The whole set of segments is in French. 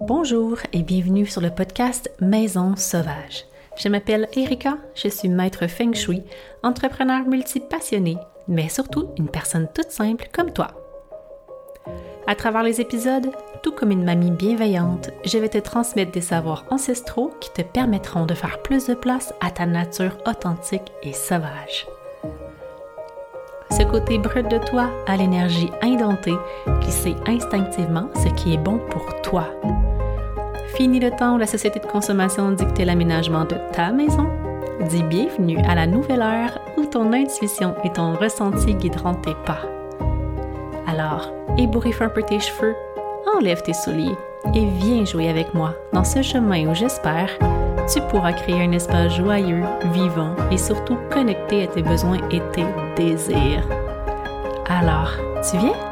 Bonjour et bienvenue sur le podcast Maison Sauvage. Je m'appelle Erika, je suis maître Feng Shui, entrepreneur multipassionné, mais surtout une personne toute simple comme toi. À travers les épisodes, tout comme une mamie bienveillante, je vais te transmettre des savoirs ancestraux qui te permettront de faire plus de place à ta nature authentique et sauvage. Ce côté brut de toi a l'énergie indomptée qui sait instinctivement ce qui est bon pour toi. Fini le temps où la société de consommation dictait l'aménagement de ta maison. Dis bienvenue à la nouvelle ère où ton intuition et ton ressenti guideront tes pas. Alors, ébouriffe un peu tes cheveux, enlève tes souliers et viens jouer avec moi dans ce chemin où j'espère tu pourras créer un espace joyeux, vivant et surtout connecté à tes besoins et tes désirs. Alors, tu viens?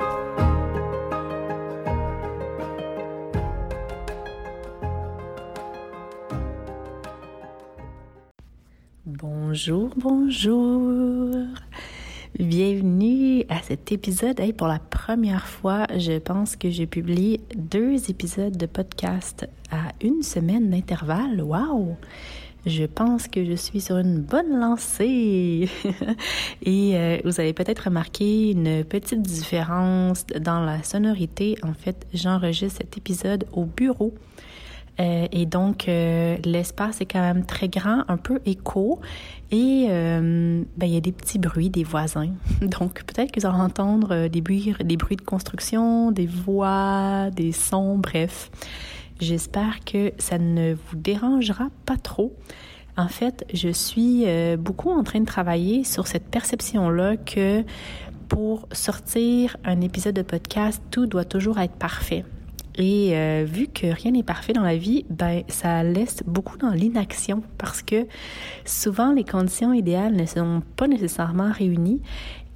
Bonjour, bonjour. Bienvenue à cet épisode. pour la première fois, je pense que j'ai publié deux épisodes de podcast à une semaine d'intervalle. Waouh! Je pense que je suis sur une bonne lancée. Et euh, vous avez peut-être remarqué une petite différence dans la sonorité. En fait, j'enregistre cet épisode au bureau euh, et donc, euh, l'espace est quand même très grand, un peu écho. Et euh, ben, il y a des petits bruits des voisins. Donc, peut-être que vous allez entendre des bruits, des bruits de construction, des voix, des sons, bref. J'espère que ça ne vous dérangera pas trop. En fait, je suis beaucoup en train de travailler sur cette perception-là que pour sortir un épisode de podcast, tout doit toujours être parfait. Et euh, vu que rien n'est parfait dans la vie, ben ça laisse beaucoup dans l'inaction parce que souvent les conditions idéales ne sont pas nécessairement réunies.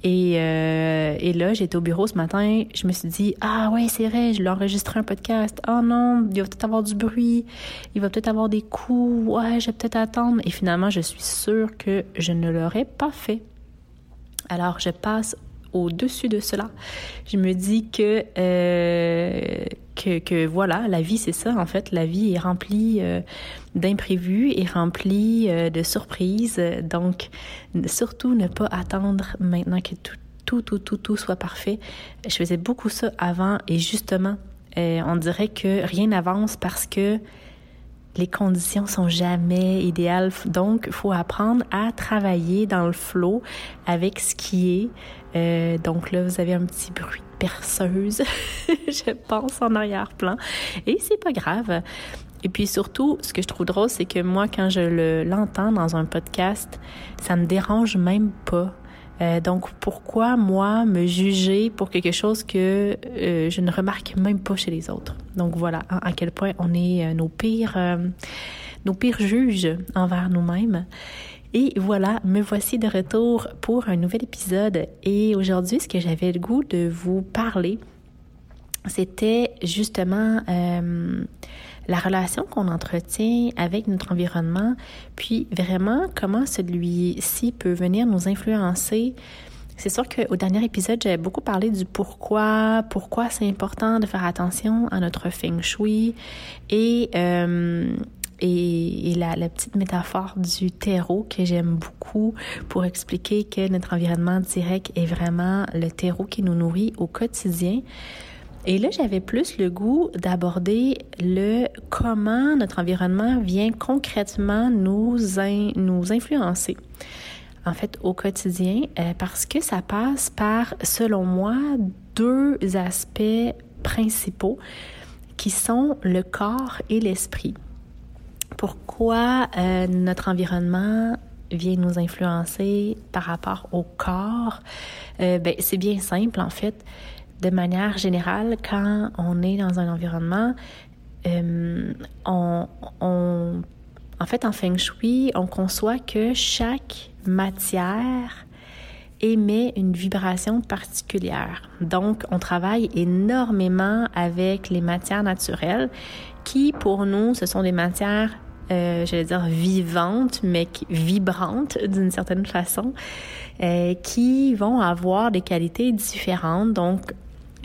Et, euh, là, j'étais au bureau ce matin, je me suis dit ah ouais c'est vrai, je l'ai enregistré un podcast. Oh non, il va peut-être avoir du bruit, il va peut-être avoir des coups. Ouais, je vais peut-être attendre. Et finalement, je suis sûre que je ne l'aurais pas fait. Alors, je passe au-dessus de cela. Je me dis que, euh, que, que, voilà, la vie, c'est ça, en fait. La vie est remplie euh, d'imprévus et remplie euh, de surprises. Donc, surtout ne pas attendre maintenant que tout, tout, tout, tout, tout soit parfait. Je faisais beaucoup ça avant et justement, on dirait que rien n'avance parce que les conditions sont jamais idéales. Donc, faut apprendre à travailler dans le flot avec ce qui est. Euh, donc là, vous avez un petit bruit je pense, en arrière-plan. Et c'est pas grave. Et puis surtout, ce que je trouve drôle, c'est que moi, quand je l'entends dans un podcast, ça me dérange même pas. Euh, donc, pourquoi, moi, me juger pour quelque chose que euh, je ne remarque même pas chez les autres? Donc, voilà à, quel point on est euh, nos pires, nos pires juges envers nous-mêmes. Et voilà, me voici de retour pour un nouvel épisode. Et aujourd'hui, ce que j'avais le goût de vous parler, c'était justement la relation qu'on entretient avec notre environnement, puis vraiment comment celui-ci peut venir nous influencer. C'est sûr qu'au dernier épisode, j'avais beaucoup parlé du pourquoi, pourquoi c'est important de faire attention à notre feng shui et, euh, et, la, petite métaphore du terreau que j'aime beaucoup pour expliquer que notre environnement direct est vraiment le terreau qui nous nourrit au quotidien. Et là, j'avais plus le goût d'aborder le comment notre environnement vient concrètement nous, nous influencer. En fait, au quotidien, euh, parce que ça passe par, selon moi, deux aspects principaux qui sont le corps et l'esprit. Pourquoi euh, notre environnement vient nous influencer par rapport au corps? Euh, ben, c'est bien simple, en fait de manière générale, quand on est dans un environnement, euh, on, en fait, en feng shui, on conçoit que chaque matière émet une vibration particulière. Donc, on travaille énormément avec les matières naturelles qui, pour nous, ce sont des matières euh, j'allais dire vivantes, mais vibrantes d'une certaine façon, euh, qui vont avoir des qualités différentes. Donc,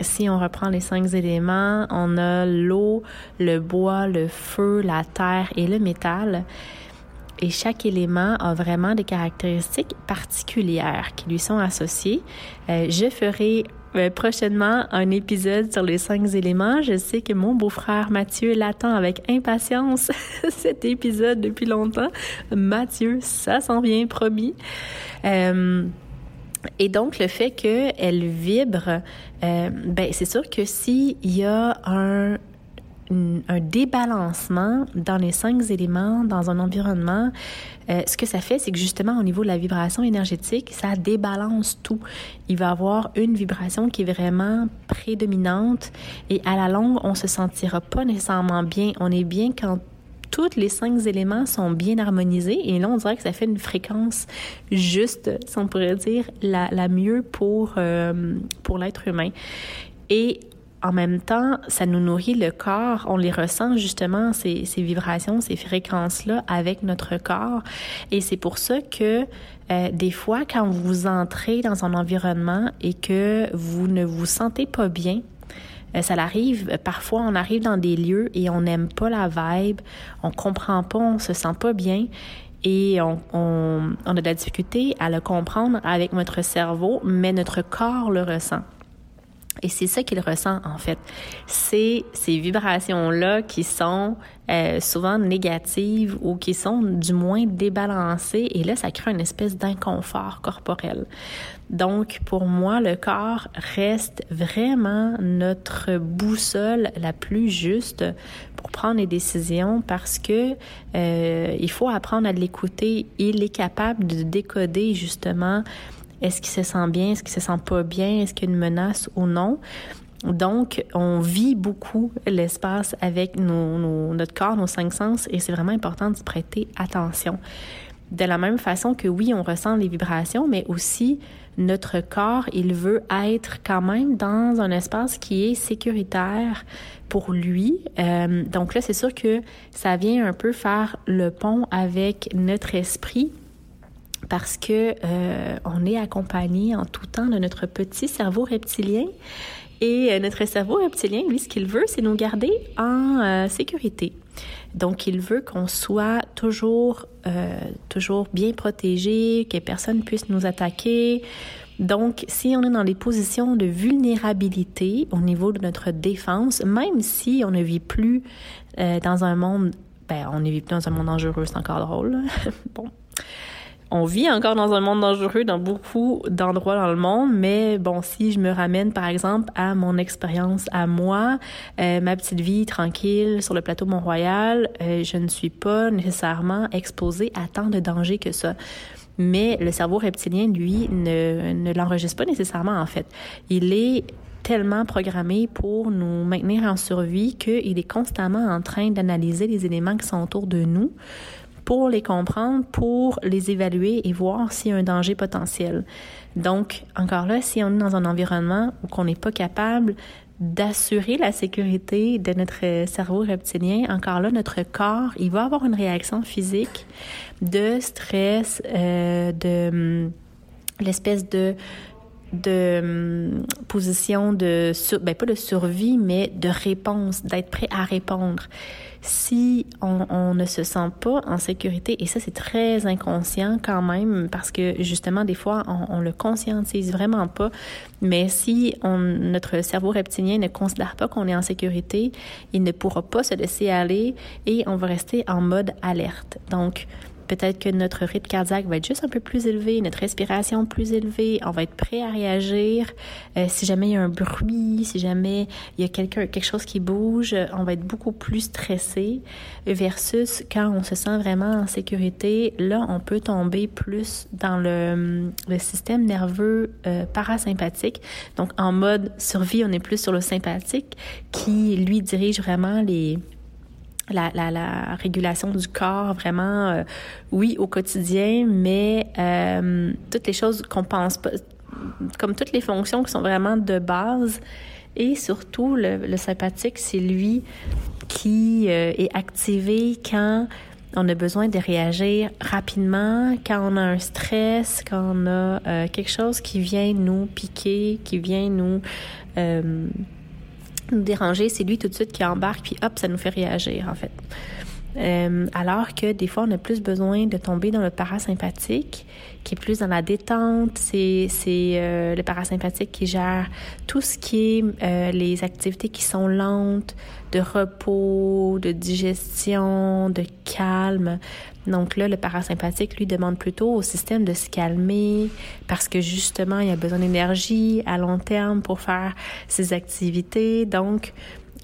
si on reprend les cinq éléments, on a l'eau, le bois, le feu, la terre et le métal. Et chaque élément a vraiment des caractéristiques particulières qui lui sont associées. Euh, je ferai euh, prochainement un épisode sur les cinq éléments. Je sais que mon beau-frère Mathieu l'attend avec impatience cet épisode depuis longtemps. Mathieu, ça s'en vient, promis. Euh, et donc, le fait qu'elle vibre, euh, ben, c'est sûr que s'il y a un, un débalancement dans les cinq éléments, dans un environnement, euh, ce que ça fait, c'est que justement, au niveau de la vibration énergétique, ça débalance tout. Il va y avoir une vibration qui est vraiment prédominante et à la longue, on se sentira pas nécessairement bien. On est bien quand tous les cinq éléments sont bien harmonisés et là, on dirait que ça fait une fréquence juste, si on pourrait dire, la, la mieux pour, euh, pour l'être humain. Et en même temps, ça nous nourrit le corps. On les ressent justement, ces, vibrations, ces fréquences-là avec notre corps. Et c'est pour ça que euh, des fois, quand vous entrez dans un environnement et que vous ne vous sentez pas bien, euh, ça l'arrive. Parfois, on arrive dans des lieux et on n'aime pas la vibe, on comprend pas, on se sent pas bien et on, on, on a de la difficulté à le comprendre avec notre cerveau, mais notre corps le ressent. Et c'est ça qu'il ressent en fait. C'est ces vibrations-là qui sont euh, souvent négatives ou qui sont du moins débalancées et là, ça crée une espèce d'inconfort corporel. Donc, pour moi, le corps reste vraiment notre boussole la plus juste pour prendre les décisions parce que euh, il faut apprendre à l'écouter. Il est capable de décoder justement est-ce qu'il se sent bien? Est-ce qu'il se sent pas bien? Est-ce qu'il y a une menace ou non? Donc, on vit beaucoup l'espace avec notre corps, nos cinq sens, et c'est vraiment important de prêter attention. De la même façon que oui, on ressent les vibrations, mais aussi notre corps, il veut être quand même dans un espace qui est sécuritaire pour lui. Euh, donc là, c'est sûr que ça vient un peu faire le pont avec notre esprit parce que euh, on est accompagné en tout temps de notre petit cerveau reptilien. Et euh, notre cerveau reptilien, lui, ce qu'il veut, c'est nous garder en euh, sécurité. Donc, il veut qu'on soit toujours, toujours bien protégé, que personne puisse nous attaquer. Donc, si on est dans des positions de vulnérabilité au niveau de notre défense, même si on ne vit plus dans un monde, ben, on ne vit plus dans un monde dangereux, c'est encore drôle. bon, on vit encore dans un monde dangereux dans beaucoup d'endroits dans le monde, mais bon, si je me ramène par exemple à mon expérience à moi, euh, ma petite vie tranquille sur le plateau Mont-Royal, euh, je ne suis pas nécessairement exposée à tant de dangers que ça. Mais le cerveau reptilien, lui, ne, ne l'enregistre pas nécessairement en fait. Il est tellement programmé pour nous maintenir en survie qu'il est constamment en train d'analyser les éléments qui sont autour de nous pour les comprendre, pour les évaluer et voir s'il y a un danger potentiel. Donc, encore là, si on est dans un environnement où on n'est pas capable d'assurer la sécurité de notre cerveau reptilien, encore là, notre corps, il va avoir une réaction physique de stress, euh, de hum, l'espèce de de hum, position de ben pas de survie mais de réponse d'être prêt à répondre si on, ne se sent pas en sécurité, et ça c'est très inconscient quand même, parce que justement des fois on, on le conscientise vraiment pas, mais si notre cerveau reptilien ne considère pas qu'on est en sécurité, il ne pourra pas se laisser aller et on va rester en mode alerte. Donc Peut-être que notre rythme cardiaque va être juste un peu plus élevé, notre respiration plus élevée, on va être prêt à réagir. Euh, si jamais il y a un bruit, si jamais il y a quelqu'un, quelque chose qui bouge, on va être beaucoup plus stressé versus quand on se sent vraiment en sécurité. Là, on peut tomber plus dans le, le système nerveux euh, parasympathique. Donc, en mode survie, on est plus sur le sympathique qui, lui, dirige vraiment les la, la, la, régulation du corps, vraiment, euh, oui, au quotidien, mais euh, toutes les choses qu'on pense pas, comme toutes les fonctions qui sont vraiment de base, et surtout le, le sympathique, c'est lui qui euh, est activé quand On a besoin de réagir rapidement quand on a un stress, quand on a euh, quelque chose qui vient nous piquer, qui vient nous euh, nous déranger. C'est lui tout de suite qui embarque, puis hop, ça nous fait réagir en fait. Euh, alors que des fois, on a plus besoin de tomber dans le parasympathique, qui est plus dans la détente. C'est euh, le parasympathique qui gère tout ce qui est euh, les activités qui sont lentes, de repos, de digestion, de calme. Donc là, le parasympathique, lui, demande plutôt au système de se calmer parce que justement, il a besoin d'énergie à long terme pour faire ses activités. Donc,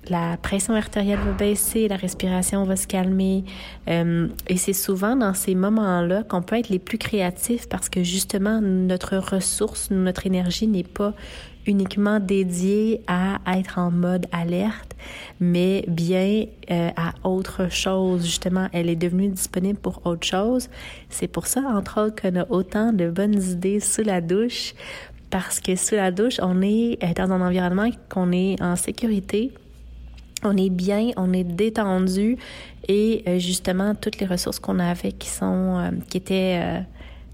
la pression artérielle va baisser, la respiration va se calmer. Euh, et c'est souvent dans ces moments-là qu'on peut être les plus créatifs parce que justement, notre ressource, notre énergie n'est pas uniquement dédiée à être en mode alerte, mais bien euh, à autre chose. Justement, elle est devenue disponible pour autre chose. C'est pour ça, entre autres, qu'on a autant de bonnes idées sous la douche parce que sous la douche, on est euh, dans un environnement qu'on est en sécurité, on est bien, on est détendu et euh, justement toutes les ressources qu'on avait qui sont euh, qui étaient euh,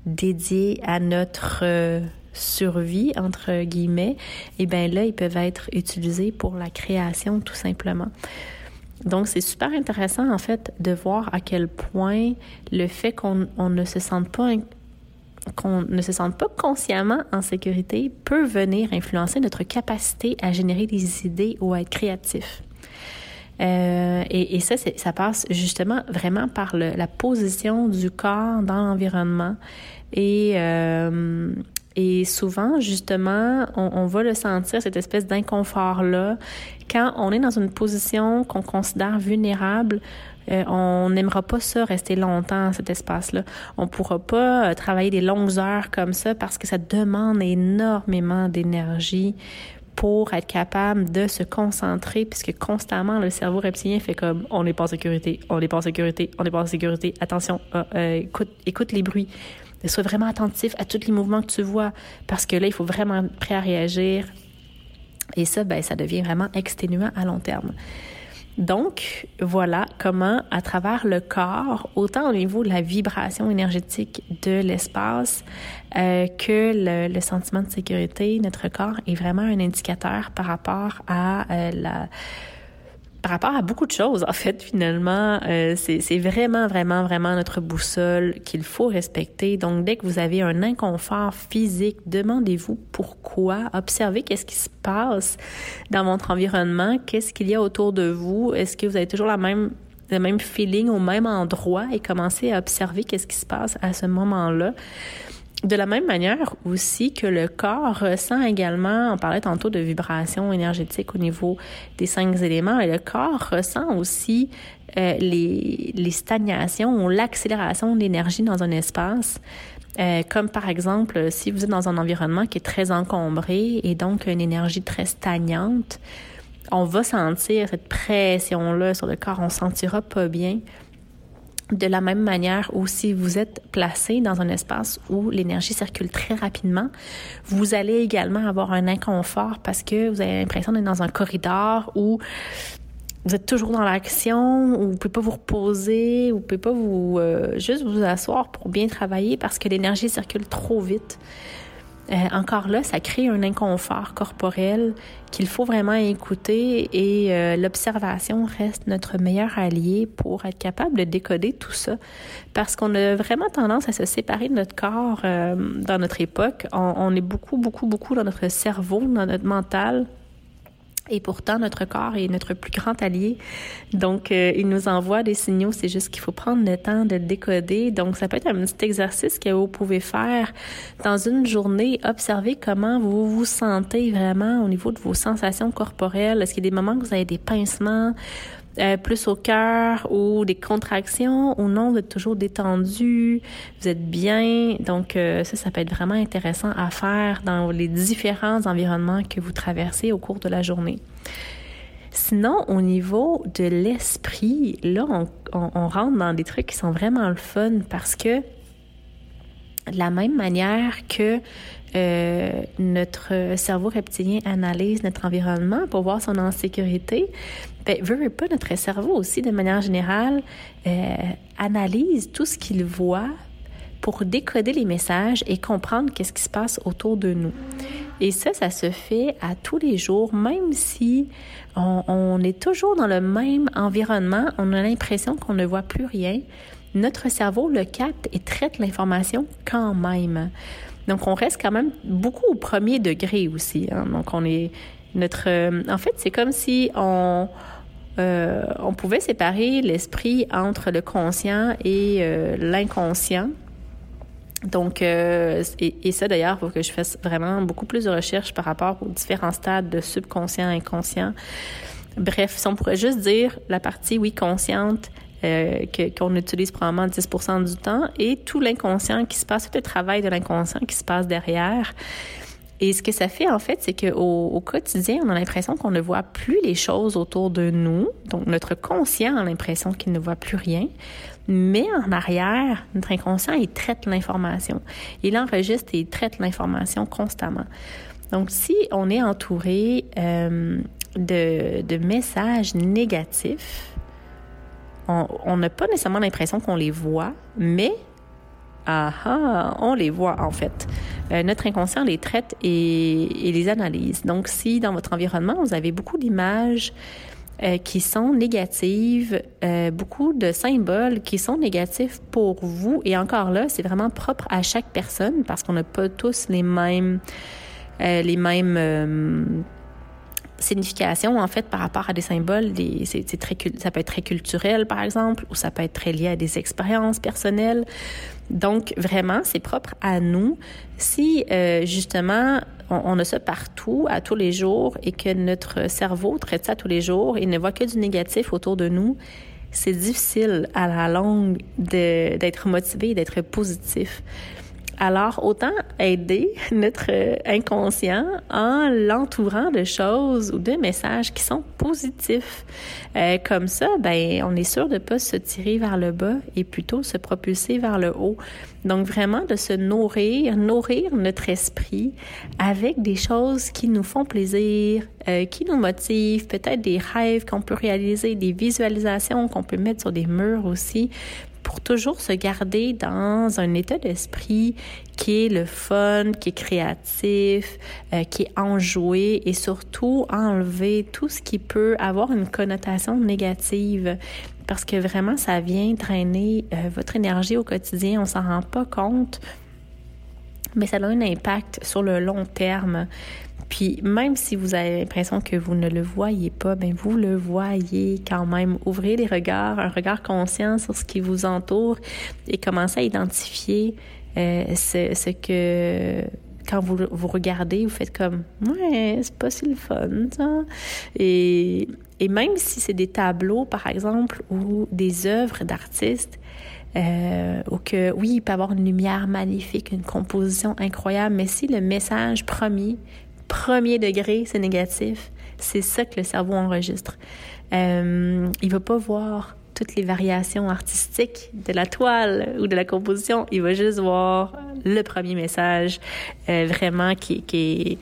dédiées à notre survie entre guillemets, et eh bien là ils peuvent être utilisés pour la création tout simplement. Donc c'est super intéressant en fait de voir à quel point le fait qu'on ne se sente pas qu'on ne se sente pas consciemment en sécurité peut venir influencer notre capacité à générer des idées ou à être créatif. Euh, et, ça, ça passe justement vraiment par la position du corps dans l'environnement. Et, euh, souvent, justement, on, va le sentir, cette espèce d'inconfort-là, quand on est dans une position qu'on considère vulnérable. Euh, on n'aimera pas ça rester longtemps cet espace-là. On pourra pas travailler des longues heures comme ça parce que ça demande énormément d'énergie pour être capable de se concentrer, puisque constamment le cerveau reptilien fait comme on n'est pas en sécurité, on n'est pas en sécurité, on n'est pas en sécurité, attention, euh, euh, écoute, écoute les bruits. Sois vraiment attentif à tous les mouvements que tu vois, parce que là, il faut vraiment être prêt à réagir. Et ça, ben, ça devient vraiment exténuant à long terme. Donc, voilà comment, à travers le corps, autant au niveau de la vibration énergétique de l'espace euh, que le, le, sentiment de sécurité, notre corps est vraiment un indicateur par rapport à euh, la par rapport à beaucoup de choses, en fait, finalement, euh, c'est vraiment, vraiment, vraiment notre boussole qu'il faut respecter. Donc, dès que vous avez un inconfort physique, demandez-vous pourquoi. Observez qu'est-ce qui se passe dans votre environnement, qu'est-ce qu'il y a autour de vous. Est-ce que vous avez toujours la même le même feeling au même endroit? Et commencez à observer qu'est-ce qui se passe à ce moment-là. De la même manière aussi que le corps ressent également, on parlait tantôt de vibrations énergétiques au niveau des cinq éléments, et le corps ressent aussi euh, les, les stagnations ou l'accélération de l'énergie dans un espace. Euh, comme par exemple, si vous êtes dans un environnement qui est très encombré et donc une énergie très stagnante, on va sentir cette pression-là sur le corps, on sentira pas bien. De la même manière ou si vous êtes placé dans un espace où l'énergie circule très rapidement, vous allez également avoir un inconfort parce que vous avez l'impression d'être dans un corridor où vous êtes toujours dans l'action, où vous pouvez pas vous reposer, ou vous pouvez pas vous euh, juste vous asseoir pour bien travailler parce que l'énergie circule trop vite. Euh, encore là, ça crée un inconfort corporel qu'il faut vraiment écouter et euh, l'observation reste notre meilleur allié pour être capable de décoder tout ça. Parce qu'on a vraiment tendance à se séparer de notre corps euh, dans notre époque. On, on est beaucoup, beaucoup, beaucoup dans notre cerveau, dans notre mental. Et pourtant, notre corps est notre plus grand allié. Donc, euh, il nous envoie des signaux. C'est juste qu'il faut prendre le temps de décoder. Donc, ça peut être un petit exercice que vous pouvez faire dans une journée. Observez comment vous vous sentez vraiment au niveau de vos sensations corporelles. Est-ce qu'il y a des moments que vous avez des pincements? Euh, plus au cœur ou des contractions ou non, vous êtes toujours détendu, vous êtes bien. Donc euh, ça, ça peut être vraiment intéressant à faire dans les différents environnements que vous traversez au cours de la journée. Sinon, au niveau de l'esprit, là, on, on, rentre dans des trucs qui sont vraiment le fun parce que De la même manière que euh, notre cerveau reptilien analyse notre environnement pour voir si on en sécurité, ben, veut, pas notre cerveau aussi, de manière générale, euh, analyse tout ce qu'il voit pour décoder les messages et comprendre qu'est-ce qui se passe autour de nous. Et ça, ça se fait à tous les jours, même si on est toujours dans le même environnement, on a l'impression qu'on ne voit plus rien. Notre cerveau le capte et traite l'information quand même. Donc, on reste quand même beaucoup au premier degré aussi. Hein. Donc, on est notre. Euh, en fait, c'est comme si on euh, on pouvait séparer l'esprit entre le conscient et euh, l'inconscient. Donc, et, et, ça d'ailleurs, il faut que je fasse vraiment beaucoup plus de recherches par rapport aux différents stades de subconscient, inconscient. Bref, si on pourrait juste dire la partie, oui, consciente, euh, qu'on utilise probablement 10% du temps et tout l'inconscient qui se passe, tout le travail de l'inconscient qui se passe derrière. Et ce que ça fait, en fait, c'est qu'au au quotidien, on a l'impression qu'on ne voit plus les choses autour de nous. Donc, notre conscient a l'impression qu'il ne voit plus rien. Mais en arrière, notre inconscient, il traite l'information. Il enregistre et il traite l'information constamment. Donc, si on est entouré euh, de, de messages négatifs, on n'a pas nécessairement l'impression qu'on les voit, mais ah, ah on les voit en fait. Euh, notre inconscient les traite et, les analyse. Donc, si dans votre environnement, vous avez beaucoup d'images euh, qui sont négatives, euh, beaucoup de symboles qui sont négatifs pour vous, et encore là, c'est vraiment propre à chaque personne parce qu'on n'a pas tous les mêmes, les mêmes signification, en fait, par rapport à des symboles, c'est, très, ça peut être très culturel, par exemple, ou ça peut être très lié à des expériences personnelles. Donc, vraiment, c'est propre à nous. Si, euh, justement, on, a ça partout, à tous les jours, et que notre cerveau traite ça tous les jours et ne voit que du négatif autour de nous, c'est difficile à la longue d'être motivé, d'être positif. Alors, autant aider notre inconscient en l'entourant de choses ou de messages qui sont positifs. Euh, comme ça, ben, on est sûr de pas se tirer vers le bas et plutôt se propulser vers le haut. Donc, vraiment de se nourrir, nourrir notre esprit avec des choses qui nous font plaisir, euh, qui nous motivent, peut-être des rêves qu'on peut réaliser, des visualisations qu'on peut mettre sur des murs aussi pour toujours se garder dans un état d'esprit qui est le fun, qui est créatif, euh, qui est enjoué et surtout enlever tout ce qui peut avoir une connotation négative parce que vraiment ça vient drainer euh, votre énergie au quotidien, on s'en rend pas compte, mais ça a un impact sur le long terme. Puis même si vous avez l'impression que vous ne le voyez pas, ben vous le voyez quand même. Ouvrez les regards, un regard conscient sur ce qui vous entoure et commencez à identifier euh, ce, que quand vous, vous regardez, vous faites comme ouais, c'est pas si le fun ça. Et, et même si c'est des tableaux par exemple ou des œuvres d'artistes, euh, ou que oui, il peut avoir une lumière magnifique, une composition incroyable, mais si le message premier premier degré, c'est négatif. C'est ça que le cerveau enregistre. Euh, il va pas voir toutes les variations artistiques de la toile ou de la composition. Il va juste voir le premier message euh, vraiment qui, est,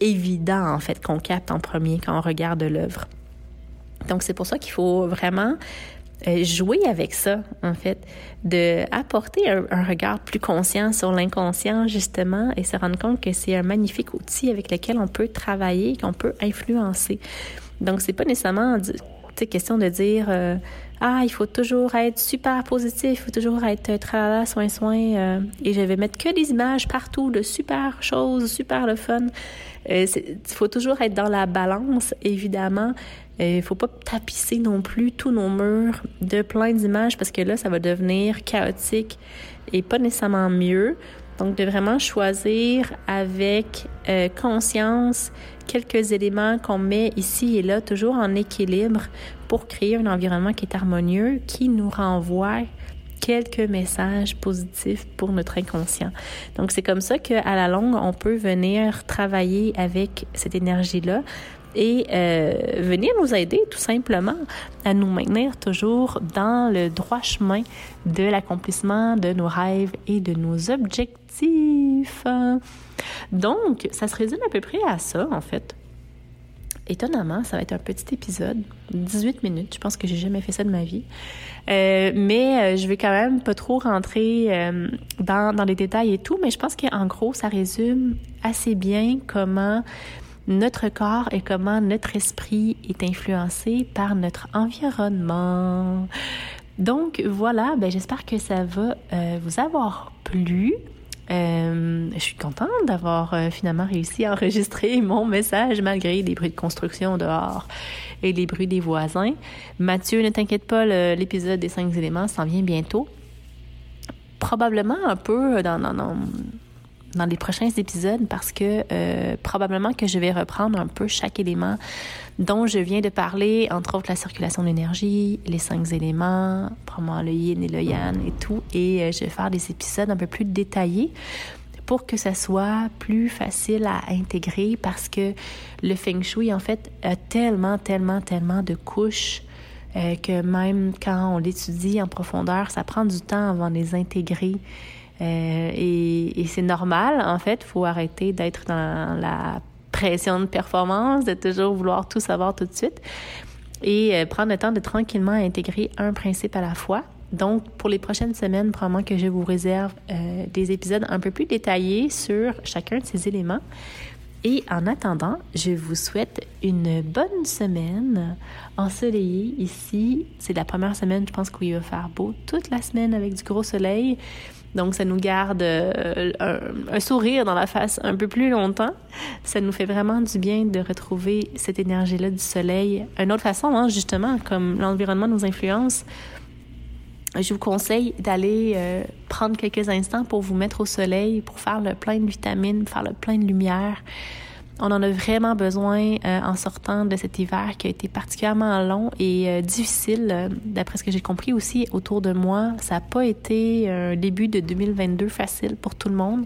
évident, en fait, qu'on capte en premier quand on regarde l'œuvre. Donc, c'est pour ça qu'il faut vraiment jouer avec ça, en fait, de apporter un, regard plus conscient sur l'inconscient, justement, et se rendre compte que c'est un magnifique outil avec lequel on peut travailler, qu'on peut influencer. Donc, c'est pas nécessairement question de dire euh, ah il faut toujours être super positif, il faut toujours être euh, tralala soin soin euh, et je vais mettre que des images partout de super choses, super le fun. Il faut toujours être dans la balance évidemment. Il faut pas tapisser non plus tous nos murs de plein d'images parce que là ça va devenir chaotique et pas nécessairement mieux. Donc, de vraiment choisir avec euh, conscience quelques éléments qu'on met ici et là, toujours en équilibre pour créer un environnement qui est harmonieux, qui nous renvoie quelques messages positifs pour notre inconscient. Donc, c'est comme ça qu'à la longue, on peut venir travailler avec cette énergie-là et euh, venir nous aider tout simplement à nous maintenir toujours dans le droit chemin de l'accomplissement de nos rêves et de nos objectifs. Donc, ça se résume à peu près à ça, en fait. Étonnamment, ça va être un petit épisode, 18 minutes. Je pense que j'ai jamais fait ça de ma vie. Euh, mais euh, je vais quand même pas trop rentrer dans, dans les détails et tout, mais je pense qu'en gros, ça résume assez bien comment notre corps et comment notre esprit est influencé par notre environnement. Donc voilà, ben, j'espère que ça va vous avoir plu. Euh, je suis contente d'avoir euh, finalement réussi à enregistrer mon message malgré les bruits de construction dehors et les bruits des voisins. Mathieu, ne t'inquiète pas, l'épisode des cinq éléments s'en vient bientôt. Probablement un peu dans, dans, dans dans les prochains épisodes parce que euh, probablement que je vais reprendre un peu chaque élément dont je viens de parler, entre autres la circulation d'énergie, les cinq éléments, probablement le yin et le yang et tout, et euh, je vais faire des épisodes un peu plus détaillés pour que ça soit plus facile à intégrer parce que le feng shui en fait a tellement, tellement, tellement de couches euh, que même quand on l'étudie en profondeur, ça prend du temps avant de les intégrer. Euh, et, c'est normal, en fait. Il faut arrêter d'être dans la pression de performance, de toujours vouloir tout savoir tout de suite et euh, prendre le temps de tranquillement intégrer un principe à la fois. Donc, pour les prochaines semaines, probablement que je vous réserve euh, des épisodes un peu plus détaillés sur chacun de ces éléments. Et en attendant, je vous souhaite une bonne semaine ensoleillée ici. C'est la première semaine, je pense qu'il va faire beau toute la semaine avec du gros soleil. Donc, ça nous garde euh, un, sourire dans la face un peu plus longtemps. Ça nous fait vraiment du bien de retrouver cette énergie-là du soleil. Une autre façon, hein, justement, comme l'environnement nous influence, je vous conseille d'aller euh, prendre quelques instants pour vous mettre au soleil, pour faire le plein de vitamines, faire le plein de lumière. On en a vraiment besoin euh, en sortant de cet hiver qui a été particulièrement long et euh, difficile, euh, d'après ce que j'ai compris aussi autour de moi. Ça n'a pas été un début de 2022 facile pour tout le monde.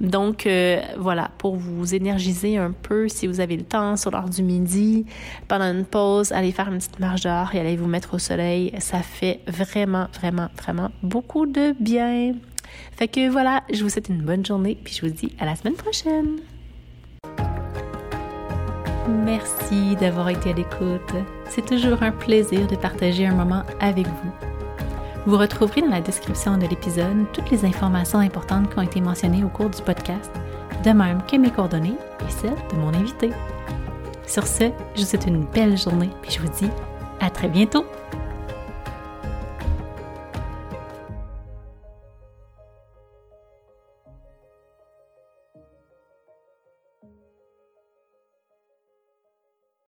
Donc voilà, pour vous énergiser un peu, si vous avez le temps sur l'heure du midi, pendant une pause, allez faire une petite marche dehors et allez vous mettre au soleil. Ça fait vraiment, vraiment, vraiment beaucoup de bien. Fait que voilà, je vous souhaite une bonne journée puis je vous dis à la semaine prochaine. Merci d'avoir été à l'écoute. C'est toujours un plaisir de partager un moment avec vous. Vous retrouverez dans la description de l'épisode toutes les informations importantes qui ont été mentionnées au cours du podcast, de même que mes coordonnées et celles de mon invité. Sur ce, je vous souhaite une belle journée et je vous dis à très bientôt.